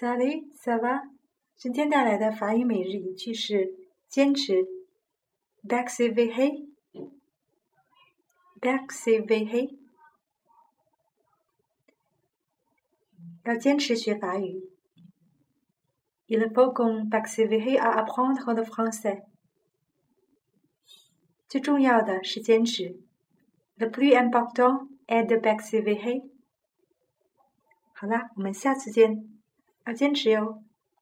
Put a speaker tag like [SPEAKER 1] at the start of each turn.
[SPEAKER 1] Salut, ça va？今天带来的法语每日一句是坚持 （persévérer），persévérer，要坚持学法语。Il faut qu'on persévère à apprendre le français。最重要的是坚持。The plus important est de persévérer。好啦，我们下次见。要坚持哟。